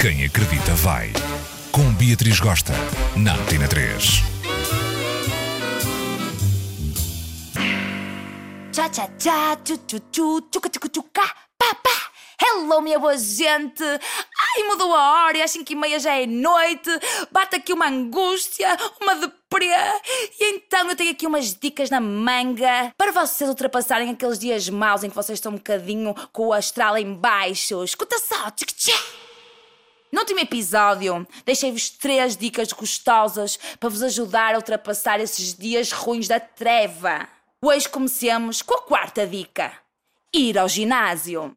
Quem acredita vai. Com Beatriz Gosta, na Antena 3. Tchá, tchá, tchá, tchu, tchu, tchu, tchuca, tchuca, tchuca, pá, pá. Hello, minha boa gente! Ai, mudou a hora e às 5 e meia já é noite. Bate aqui uma angústia, uma deprê. E então eu tenho aqui umas dicas na manga para vocês ultrapassarem aqueles dias maus em que vocês estão um bocadinho com o astral em baixo. Escuta só! Tchic, tchá. No último episódio, deixei-vos três dicas gostosas para vos ajudar a ultrapassar esses dias ruins da treva. Hoje comecemos com a quarta dica: ir ao ginásio.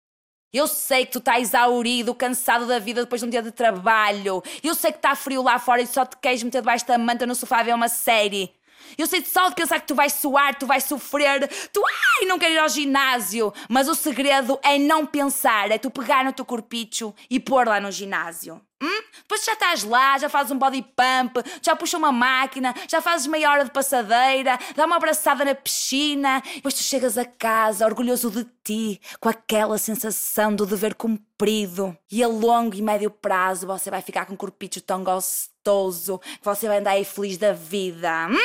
Eu sei que tu estás exaurido, cansado da vida depois de um dia de trabalho. Eu sei que está frio lá fora e só te queres meter debaixo da manta no sofá a ver uma série. Eu sei só de pensar que tu vais suar, tu vais sofrer, tu ai, não queres ir ao ginásio. Mas o segredo é não pensar, é tu pegar no teu corpicho e pôr lá no ginásio. Hum? Depois já estás lá, já fazes um body pump, já puxa uma máquina, já fazes meia hora de passadeira, dá uma abraçada na piscina, depois tu chegas a casa orgulhoso de ti, com aquela sensação do dever cumprido. E a longo e médio prazo você vai ficar com um corpicho tão gostoso que você vai andar aí feliz da vida. Hum?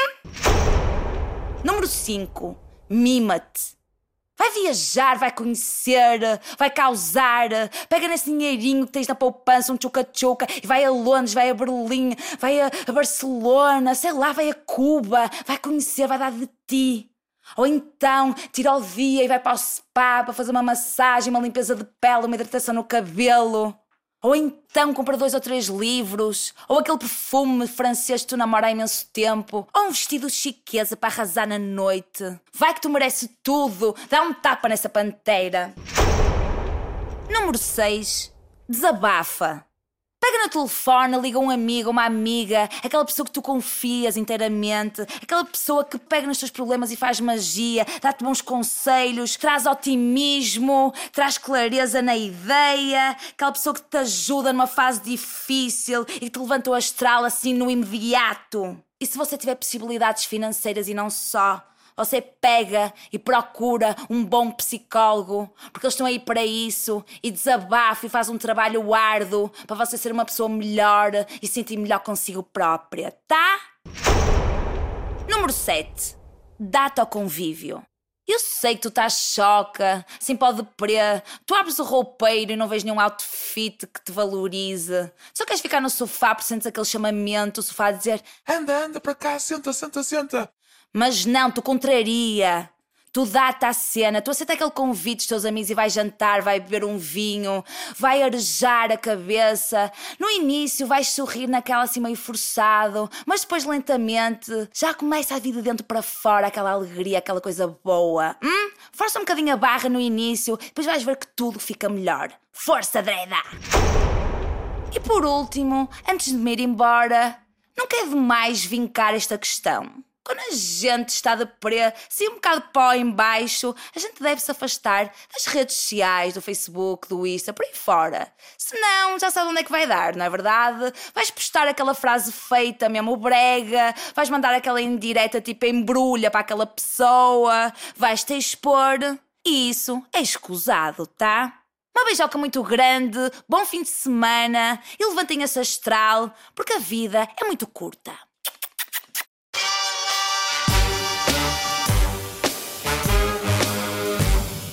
Número 5. Mima-te. Vai viajar, vai conhecer, vai causar. Pega nesse dinheirinho que tens na poupança, um tchuca-tchuca, e vai a Londres, vai a Berlim, vai a, Barcelona, sei lá, vai a Cuba, vai conhecer, vai dar de ti. Ou então tira o dia e vai para o spa para fazer uma massagem, uma limpeza de pele, uma hidratação no cabelo. Ou então compra dois ou três livros, ou aquele perfume francês que tu namora há imenso tempo, ou um vestido chiqueza para arrasar na noite. Vai que tu mereces tudo, dá um tapa nessa panteira. Número 6. Desabafa. Pega no telefone, liga um amigo, uma amiga, aquela pessoa que tu confias inteiramente, aquela pessoa que pega nos teus problemas e faz magia, dá-te bons conselhos, traz otimismo, traz clareza na ideia, aquela pessoa que te ajuda numa fase difícil e que te levanta o astral assim no imediato. E se você tiver possibilidades financeiras e não só, você pega e procura um bom psicólogo, porque eles estão aí para isso, e desabafa e faz um trabalho árduo para você ser uma pessoa melhor e sentir melhor consigo própria, tá? Número 7. Data ao convívio. Eu sei que tu estás choca, sem pó de pré, tu abres o roupeiro e não vês nenhum outfit que te valorize. Só queres ficar no sofá porque sentes aquele chamamento, o sofá a dizer Anda, anda para cá, senta, senta, senta. Mas não, tu contraria. Tu dá-te à cena, tu aceita aquele convite dos teus amigos e vai jantar, vai beber um vinho, vai arejar a cabeça. No início vais sorrir naquela assim meio forçado, mas depois lentamente já começa a vida dentro para fora, aquela alegria, aquela coisa boa. Hum? Força um bocadinho a barra no início, depois vais ver que tudo fica melhor. Força, Dreda! E por último, antes de me ir embora, nunca é demais vincar esta questão. Quando a gente está de pré, assim um bocado de pó em baixo, a gente deve se afastar das redes sociais, do Facebook, do Insta, por aí fora. Senão, já sabe onde é que vai dar, não é verdade? Vais postar aquela frase feita, mesmo brega, vais mandar aquela indireta tipo embrulha para aquela pessoa, vais-te expor. E isso é escusado, tá? Uma beijoca muito grande, bom fim de semana e levantem esse astral, porque a vida é muito curta.